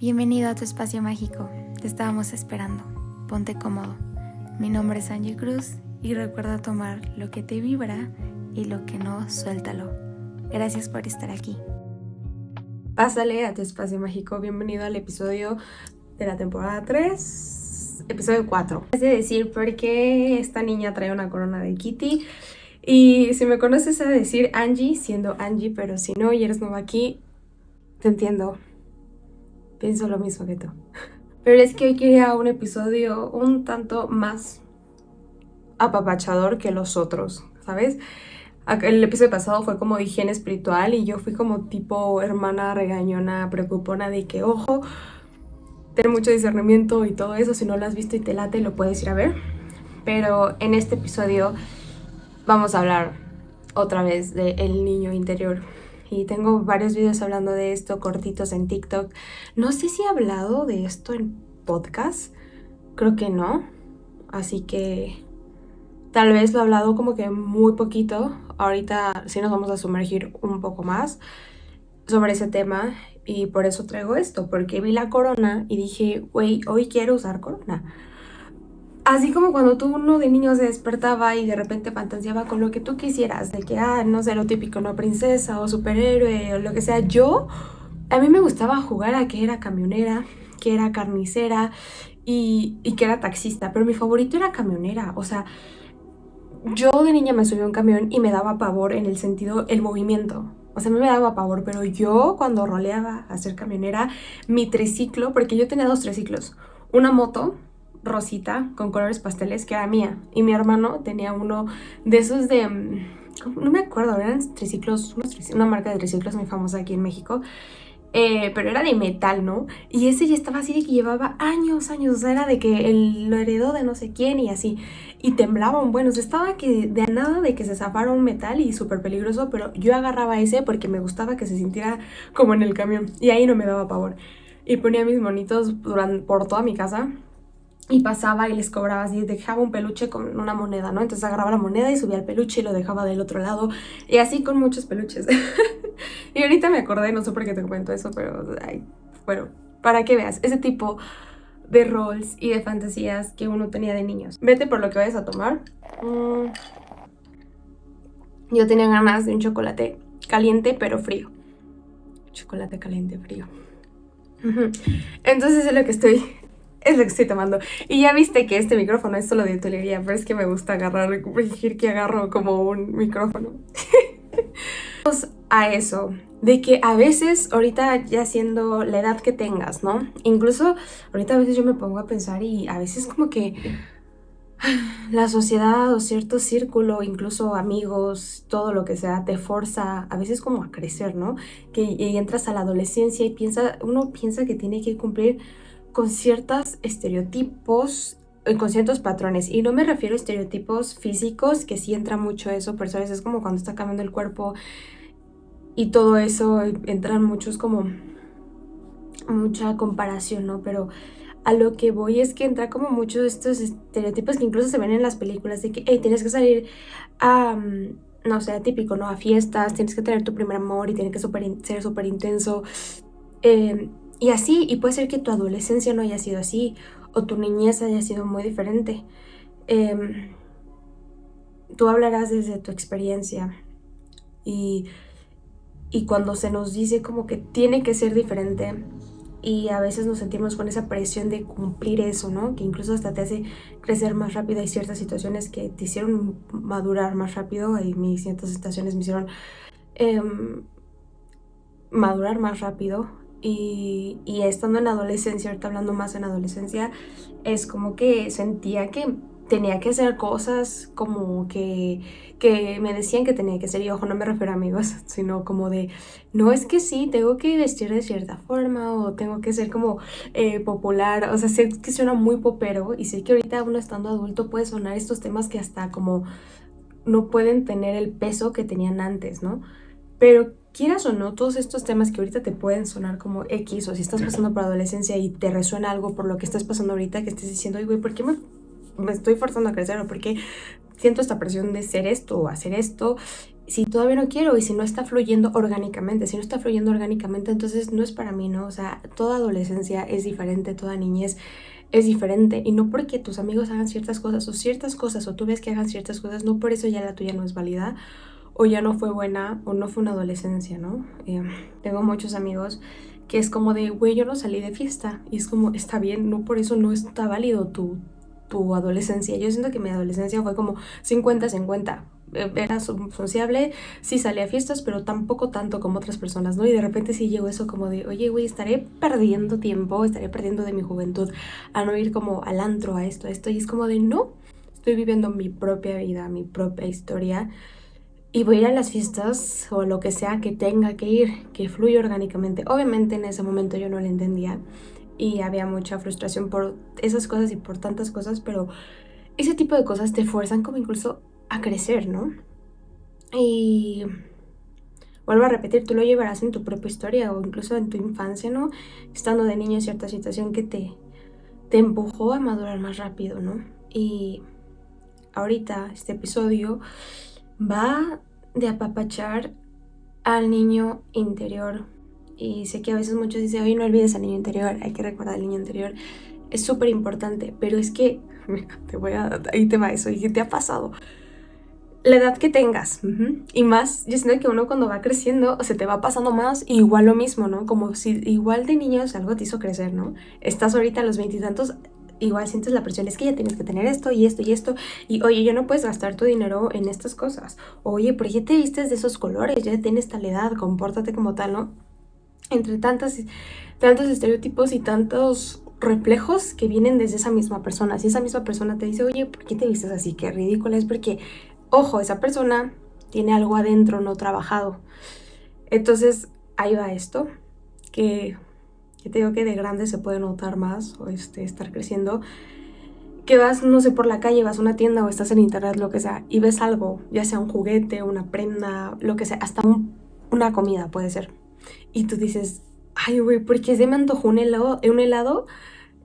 Bienvenido a tu espacio mágico. Te estábamos esperando. Ponte cómodo. Mi nombre es Angie Cruz y recuerda tomar lo que te vibra y lo que no, suéltalo. Gracias por estar aquí. Pásale a tu espacio mágico. Bienvenido al episodio de la temporada 3, episodio 4. Es decir, por qué esta niña trae una corona de Kitty. Y si me conoces a decir Angie, siendo Angie, pero si no y eres nueva aquí, te entiendo pienso lo mismo que tú. Pero es que hoy quería un episodio un tanto más apapachador que los otros, ¿sabes? El episodio pasado fue como de higiene espiritual y yo fui como tipo hermana regañona, preocupona de que, ojo, tener mucho discernimiento y todo eso, si no lo has visto y te late, lo puedes ir a ver. Pero en este episodio vamos a hablar otra vez del el niño interior y tengo varios videos hablando de esto cortitos en TikTok. No sé si he hablado de esto en podcast, creo que no, así que tal vez lo he hablado como que muy poquito. Ahorita sí nos vamos a sumergir un poco más sobre ese tema y por eso traigo esto, porque vi la corona y dije, güey, hoy quiero usar corona. Así como cuando tú uno de niño se despertaba y de repente fantaseaba con lo que tú quisieras, de que, ah, no sé, lo típico, no princesa o superhéroe o lo que sea, yo, a mí me gustaba jugar a que era camionera, que era carnicera y, y que era taxista, pero mi favorito era camionera, o sea, yo de niña me subí a un camión y me daba pavor en el sentido, el movimiento. O sea, a mí me daba pavor, pero yo cuando roleaba a ser camionera, mi triciclo, porque yo tenía dos triciclos, una moto rosita con colores pasteles que era mía. Y mi hermano tenía uno de esos de... Mm, no me acuerdo, eran triciclos, una marca de triciclos muy famosa aquí en México. Eh, pero era de metal, ¿no? Y ese ya estaba así de que llevaba años, años, o sea, era de que él lo heredó de no sé quién y así. Y temblaban, bueno, estaba que de nada de que se zafara un metal y súper peligroso, pero yo agarraba ese porque me gustaba que se sintiera como en el camión y ahí no me daba pavor. Y ponía mis monitos durante, por toda mi casa y pasaba y les cobraba así, dejaba un peluche con una moneda, ¿no? Entonces agarraba la moneda y subía el peluche y lo dejaba del otro lado y así con muchos peluches. y ahorita me acordé, no sé por qué te cuento eso, pero bueno, para que veas ese tipo de roles y de fantasías que uno tenía de niños. Vete por lo que vayas a tomar. Mm. Yo tenía ganas de un chocolate caliente pero frío. Chocolate caliente frío. Entonces es lo que estoy es lo que estoy tomando. Y ya viste que este micrófono es solo de utilería, pero es que me gusta agarrar, fingir que agarro como un micrófono. Vamos a eso, de que a veces, ahorita ya siendo la edad que tengas, ¿no? Incluso ahorita a veces yo me pongo a pensar y a veces como que la sociedad o cierto círculo, incluso amigos, todo lo que sea, te forza a veces como a crecer, ¿no? Que entras a la adolescencia y piensa, uno piensa que tiene que cumplir con ciertos estereotipos, eh, con ciertos patrones. Y no me refiero a estereotipos físicos, que sí entra mucho eso, pero ¿sabes? es como cuando está cambiando el cuerpo y todo eso, entran muchos como mucha comparación, ¿no? Pero a lo que voy es que entra como muchos de estos estereotipos que incluso se ven en las películas de que, hey, tienes que salir a, mm, no sé, típico, ¿no? A fiestas, tienes que tener tu primer amor y tiene que ser súper intenso. Eh, y así, y puede ser que tu adolescencia no haya sido así, o tu niñez haya sido muy diferente. Em, tú hablarás desde tu experiencia. Y, y cuando se nos dice como que tiene que ser diferente, y a veces nos sentimos con esa presión de cumplir eso, ¿no? Que incluso hasta te hace crecer más rápido. Hay ciertas situaciones que te hicieron madurar más rápido y mis ciertas situaciones me hicieron em, madurar más rápido y, estando en adolescencia, ahorita hablando más en adolescencia, es como que sentía que tenía que hacer cosas como que, que me decían que tenía que hacer, y ojo, no me refiero a amigos, sino como de, no es que sí, tengo que vestir de cierta forma o tengo que ser como eh, popular, o sea, sé que suena muy popero y sé que ahorita uno estando adulto puede sonar estos temas que hasta como no pueden tener el peso que tenían antes, ¿no? Pero quieras o no, todos estos temas que ahorita te pueden sonar como X, o si estás pasando por adolescencia y te resuena algo por lo que estás pasando ahorita, que estés diciendo, güey, ¿por qué me, me, estoy forzando a crecer? ¿O por qué siento esta presión de ser esto o hacer esto? si todavía no quiero y si no está fluyendo orgánicamente, si no está fluyendo orgánicamente, entonces no es para mí, ¿no? O sea, toda adolescencia es diferente, toda niñez es diferente y no porque tus amigos hagan ciertas cosas o ciertas cosas o tú ves que hagan ciertas cosas, no por eso ya la tuya no es válida o ya no fue buena o no fue una adolescencia, ¿no? Eh, tengo muchos amigos que es como de, güey, yo no salí de fiesta y es como, está bien, no por eso no está válido tu, tu adolescencia. Yo siento que mi adolescencia fue como 50-50 eh, era sociable, sí salía a fiestas, pero tampoco tanto como otras personas, ¿no? Y de repente sí llegó eso como de, oye, güey, estaré perdiendo tiempo, estaré perdiendo de mi juventud a no ir como al antro, a esto, a esto. Y es como de, no, estoy viviendo mi propia vida, mi propia historia. Y voy a ir a las fiestas o lo que sea que tenga que ir, que fluya orgánicamente. Obviamente en ese momento yo no lo entendía y había mucha frustración por esas cosas y por tantas cosas, pero ese tipo de cosas te fuerzan como incluso a crecer, ¿no? Y vuelvo a repetir, tú lo llevarás en tu propia historia o incluso en tu infancia, ¿no? Estando de niño en cierta situación que te, te empujó a madurar más rápido, ¿no? Y ahorita este episodio va de apapachar al niño interior. Y sé que a veces muchos dicen, oye, no olvides al niño interior, hay que recordar al niño interior. Es súper importante, pero es que, te voy a, ahí te va eso, y te ha pasado la edad que tengas. Y más, yo siento que uno cuando va creciendo se te va pasando más, igual lo mismo, ¿no? Como si igual de niños algo te hizo crecer, ¿no? Estás ahorita a los veintitantos, igual sientes la presión, es que ya tienes que tener esto y esto y esto. Y oye, ya no puedes gastar tu dinero en estas cosas. Oye, ¿por qué te vistes de esos colores? Ya tienes tal edad, compórtate como tal, ¿no? Entre tantas, tantos estereotipos y tantos reflejos que vienen desde esa misma persona. Si esa misma persona te dice, oye, ¿por qué te vistes así? Qué ridículo es porque ojo, esa persona tiene algo adentro no trabajado. Entonces, ahí va esto, que, que te digo que de grande se puede notar más o este, estar creciendo. Que vas, no sé, por la calle, vas a una tienda o estás en internet, lo que sea, y ves algo, ya sea un juguete, una prenda, lo que sea, hasta una comida puede ser. Y tú dices, ay, güey, ¿por qué se me antojó un helado, un helado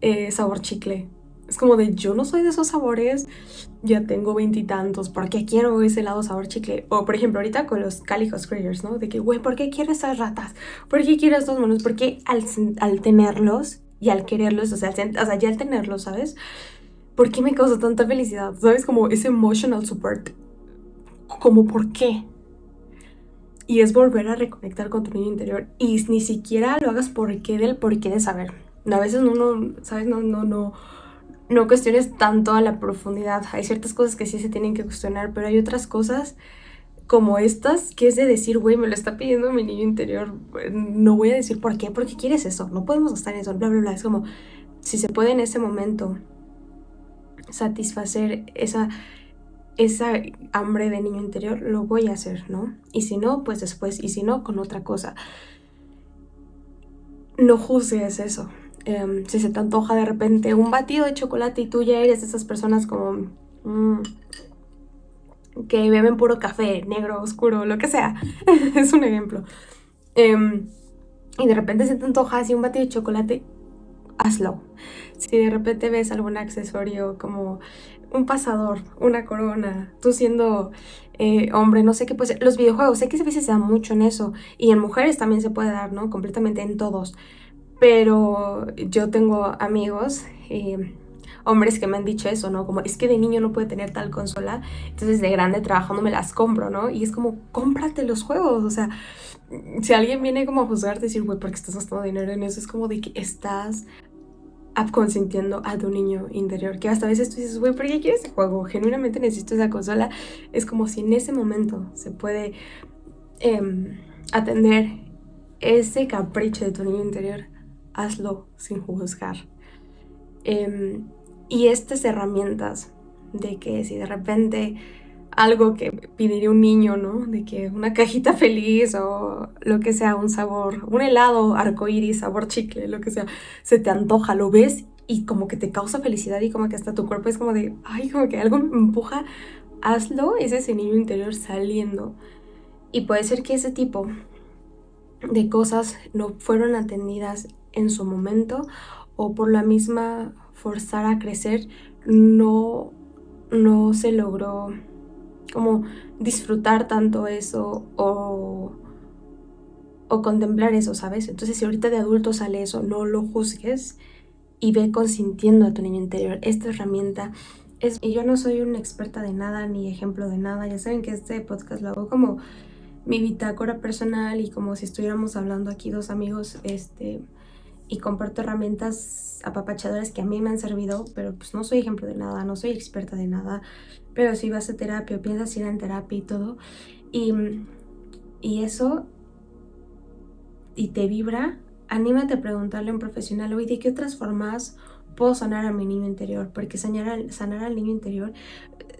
eh, sabor chicle? Es como de yo no soy de esos sabores, ya tengo veintitantos, ¿por qué quiero ese lado sabor chicle? O por ejemplo ahorita con los Calico Scrayers, ¿no? De que, güey, ¿por qué quiero esas ratas? ¿Por qué quiero estos monos? Porque al, al tenerlos y al quererlos, o sea, o sea, ya al tenerlos, ¿sabes? ¿Por qué me causa tanta felicidad? ¿Sabes? Como ese emotional support. Como, ¿por qué? Y es volver a reconectar con tu niño interior. Y ni siquiera lo hagas por qué del por qué de saber. A veces uno, ¿sabes? No, no, no no cuestiones tanto a la profundidad. Hay ciertas cosas que sí se tienen que cuestionar, pero hay otras cosas como estas que es de decir, güey, me lo está pidiendo mi niño interior. No voy a decir por qué, porque quieres eso. No podemos estar en eso, bla, bla, bla. Es como, si se puede en ese momento satisfacer esa, esa hambre de niño interior, lo voy a hacer, ¿no? Y si no, pues después. Y si no, con otra cosa. No juzgues eso. Em, si se te antoja de repente un batido de chocolate y tú ya eres de esas personas como mm, que beben puro café, negro, oscuro, lo que sea, es un ejemplo. Em, y de repente se te antoja así un batido de chocolate, hazlo. Si de repente ves algún accesorio como un pasador, una corona, tú siendo eh, hombre, no sé qué puede ser. Los videojuegos, sé que se da mucho en eso. Y en mujeres también se puede dar, ¿no? Completamente en todos. Pero yo tengo amigos, eh, hombres que me han dicho eso, ¿no? Como es que de niño no puede tener tal consola, entonces de grande trabajando me las compro, ¿no? Y es como, cómprate los juegos, o sea, si alguien viene como a juzgarte, decir, güey, ¿por qué estás gastando dinero en eso? Es como de que estás consintiendo a tu niño interior, que hasta a veces tú dices, güey, ¿por qué quieres ese juego? Genuinamente necesito esa consola. Es como si en ese momento se puede em, atender ese capricho de tu niño interior hazlo sin juzgar. Em, y estas herramientas de que si de repente algo que pediría un niño, ¿no? De que una cajita feliz o lo que sea, un sabor, un helado arcoíris, sabor chicle, lo que sea, se te antoja, lo ves y como que te causa felicidad y como que hasta tu cuerpo es como de, ay, como que algo me empuja, hazlo, es ese niño interior saliendo. Y puede ser que ese tipo de cosas no fueron atendidas en su momento o por la misma forzar a crecer no, no se logró como disfrutar tanto eso o, o contemplar eso, ¿sabes? Entonces si ahorita de adulto sale eso, no lo juzgues y ve consintiendo a tu niño interior. Esta herramienta es, y yo no soy una experta de nada ni ejemplo de nada, ya saben que este podcast lo hago como mi bitácora personal y como si estuviéramos hablando aquí dos amigos, este, y comparto herramientas apapachadoras que a mí me han servido, pero pues no soy ejemplo de nada, no soy experta de nada, pero si vas a terapia o piensas ir en terapia y todo, y, y eso, y te vibra, anímate a preguntarle a un profesional, oye, ¿de qué otras formas puedo sanar a mi niño interior? Porque sanar al, sanar al niño interior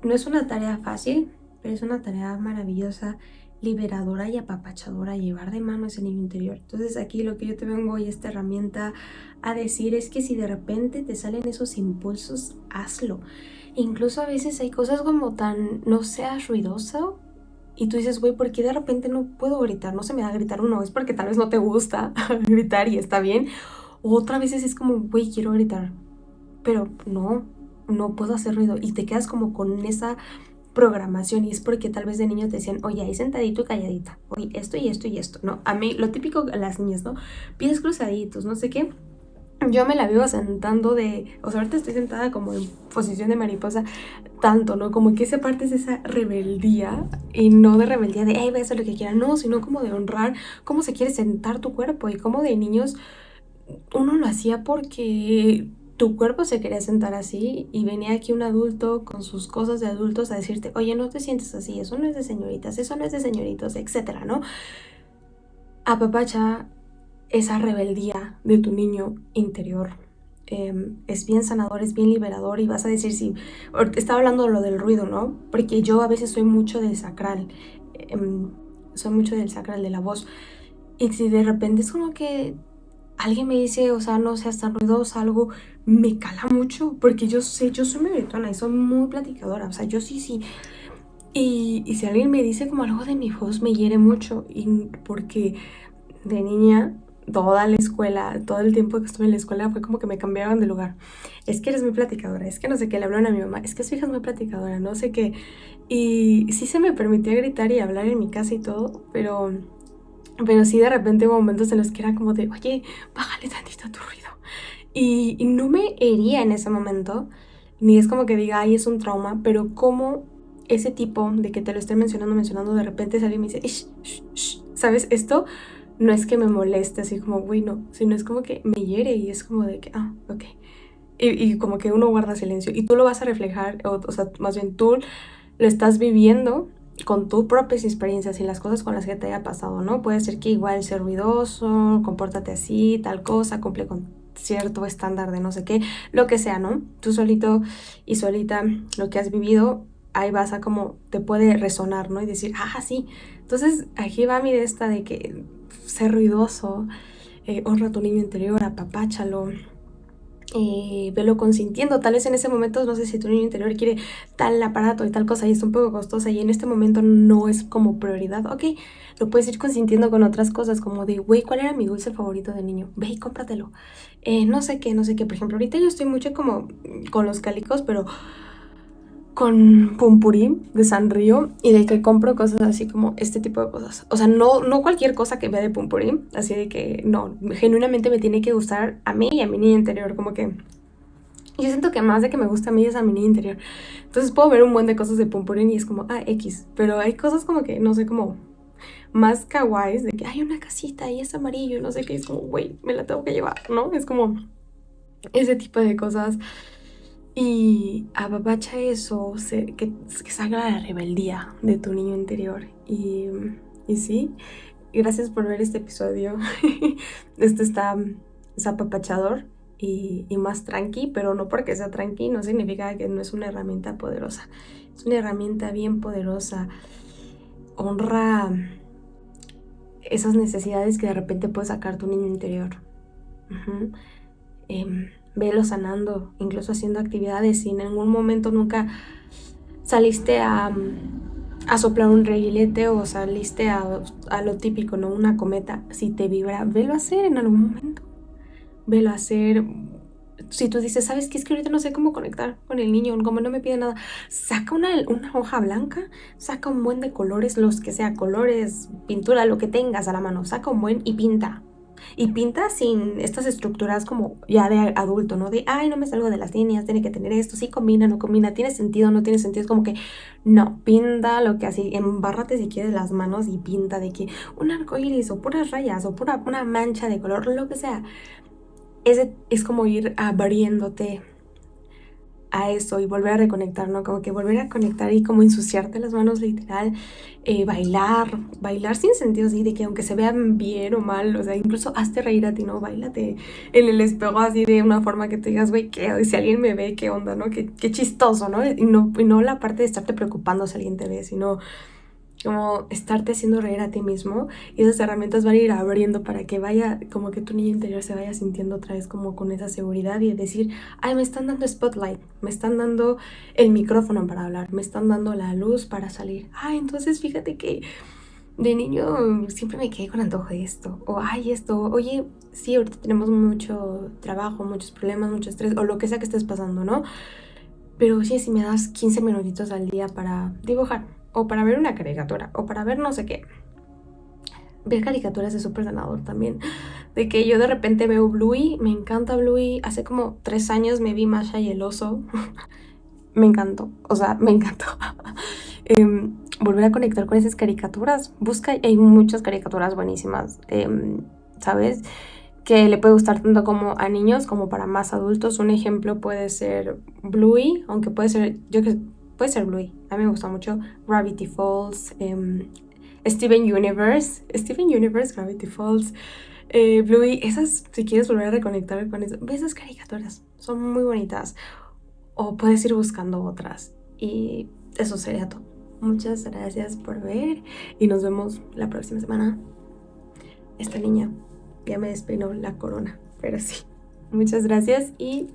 no es una tarea fácil, pero es una tarea maravillosa, liberadora y apapachadora, llevar de mano ese niño interior. Entonces aquí lo que yo te vengo hoy, esta herramienta a decir es que si de repente te salen esos impulsos, hazlo. Incluso a veces hay cosas como tan, no seas ruidoso, y tú dices, güey, ¿por qué de repente no puedo gritar? No se me da gritar uno, es porque tal vez no te gusta gritar y está bien. O otra vez es como, güey, quiero gritar, pero no, no puedo hacer ruido. Y te quedas como con esa programación y es porque tal vez de niño te decían, oye, ahí sentadito y calladita, oye, esto y esto y esto, ¿no? A mí, lo típico a las niñas, ¿no? Pies cruzaditos, no sé qué yo me la vivo sentando de, o sea, ahorita estoy sentada como en posición de mariposa, tanto, ¿no? Como que esa parte es esa rebeldía y no de rebeldía de, hey, voy a hacer lo que quiera, no, sino como de honrar cómo se quiere sentar tu cuerpo y como de niños uno lo hacía porque tu cuerpo se quería sentar así y venía aquí un adulto con sus cosas de adultos a decirte, oye, no te sientes así, eso no es de señoritas, eso no es de señoritos, etcétera, ¿no? A papacha esa rebeldía de tu niño interior. Em, es bien sanador, es bien liberador y vas a decir si... Estaba hablando de lo del ruido, ¿no? Porque yo a veces soy mucho del sacral, em, soy mucho del sacral de la voz. Y si de repente es como que alguien me dice, o sea, no seas tan ruidoso, algo, me cala mucho, porque yo sé, yo soy muy y soy muy platicadora, o sea, yo sí, sí. Y, y si alguien me dice como algo de mi voz, me hiere mucho, y porque de niña toda la escuela, todo el tiempo que estuve en la escuela fue como que me cambiaban de lugar. Es que eres muy platicadora, es que no sé qué, le hablaron a mi mamá, es que su hija es muy platicadora, no sé qué. Y sí se me permitía gritar y hablar en mi casa y todo, pero, pero sí de repente hubo momentos en los que era como de, oye, bájale tantito tu ruido. Y, y no me hería en ese momento, ni es como que diga, ay, es un trauma, pero como ese tipo de que te lo estén mencionando, mencionando, de repente sale y me dice, ¿sabes? Esto no es que me moleste así como, güey, no, sino es como que me hiere y es como de que, ah, ok. Y, como que uno guarda silencio y tú lo vas a reflejar, o, o, sea, más bien tú lo estás viviendo con tus propias experiencias y las cosas con las que te haya pasado, ¿no? Puede ser que igual sea ruidoso, compórtate así, tal cosa, cumple con cierto estándar de no sé qué, lo que sea, ¿no? Tú solito y solita lo que has vivido, ahí vas a como te puede resonar, ¿no? Y decir, ah, sí. Entonces aquí va mi de esta de que ser ruidoso, eh, honra a tu niño interior, apapáchalo, eh, velo consintiendo. Tal vez en ese momento, no sé si tu niño interior quiere tal aparato y tal cosa y es un poco costosa y en este momento no es como prioridad. Ok, lo puedes ir consintiendo con otras cosas como de, güey, ¿cuál era mi dulce favorito de niño? Ve y cómpratelo. Eh, no sé qué, no sé qué. Por ejemplo, ahorita yo estoy mucho como con los cálicos, pero con Pumpurí de San Río y de que compro cosas así como este tipo de cosas. O sea, no, no cualquier cosa que vea de Pumpurí, así de que no, genuinamente me tiene que gustar a mí y a mi niña interior, como que yo siento que más de que me gusta a mí es a mi niña interior. Entonces puedo ver un buen de cosas de Pumpurín y es como, ah, X. Pero hay cosas como que, no sé, como más kawaiis, de que hay una casita y es amarillo no sé qué, es como, güey, me la tengo que llevar, ¿no? Es como ese tipo de cosas. Y ababacha eso, que, salga la rebeldía de tu niño interior. Y, y sí, gracias por ver este episodio. este está es apapachador y, y, más tranqui, pero no porque sea tranqui no significa que no es una herramienta poderosa. Es una herramienta bien poderosa. Honra esas necesidades que de repente puede sacar tu niño interior velo sanando, incluso haciendo actividades. Si en algún momento nunca saliste a, a soplar un reguilete o saliste a, a, lo típico, ¿no? Una cometa, si te vibra, velo hacer en algún momento. Velo hacer, si tú dices, ¿sabes qué? Es que ahorita no sé cómo conectar con el niño, como no me pide nada, saca una, una hoja blanca, saca un buen de colores, los que sea, colores, pintura, lo que tengas a la mano, saca un buen y pinta. Y pinta sin estas estructuras como ya de adulto, ¿no? De, ay, no me salgo de las líneas, tiene que tener esto, sí combina, no combina, tiene sentido, no tiene sentido. Es como que, no, pinta lo que así, embárrate si quieres las manos y pinta de que un arco iris o puras rayas o pura una mancha de color, lo que sea es, es como ir abriéndote a eso y volver a reconectar, ¿no? Como que volver a conectar y como ensuciarte las manos literal, eh, bailar, bailar sin sentido así, de que aunque se vean bien o mal, o sea, incluso hazte reír a ti, ¿no? Bailate en el espejo así de una forma que te digas, güey, ¿qué? Si alguien me ve, ¿qué onda, no? Qué, qué chistoso, ¿no? Y, ¿no? y no la parte de estarte preocupando si alguien te ve, sino como estarte haciendo reír a ti mismo y esas herramientas van a ir abriendo para que vaya, como que tu niño interior se vaya sintiendo otra vez como con esa seguridad y decir, ay, me están dando spotlight, me están dando el micrófono para hablar, me están dando la luz para salir. Ay, entonces fíjate que de niño siempre me quedé con antojo de esto, o ay, esto, oye, sí, ahorita tenemos mucho trabajo, muchos problemas, mucho estrés, o lo que sea que estés pasando, ¿no? Pero oye, si me das 15 minutitos al día para dibujar, o para ver una caricatura, o para ver no sé qué. Ver caricaturas es súper ganador también. De que yo de repente veo Bluey, me encanta Bluey. Hace como tres años me vi Masha y el oso. me encantó, o sea, me encantó. Em, volver a conectar con esas caricaturas. Busca, hay muchas caricaturas buenísimas, em, ¿sabes? Que le puede gustar tanto como a niños como para más adultos. Un ejemplo puede ser Bluey, aunque puede ser, yo que puede ser Bluey, a mí me gusta mucho, Gravity Falls, em, Steven Universe, Steven Universe, Gravity Falls, eh, Bluey, esas, si quieres volver a reconectar con eso, ve esas caricaturas, son muy bonitas, o puedes ir buscando otras, y eso sería todo. Muchas gracias por ver y nos vemos la próxima semana. Esta niña ya me despeinó la corona, pero sí. Muchas gracias y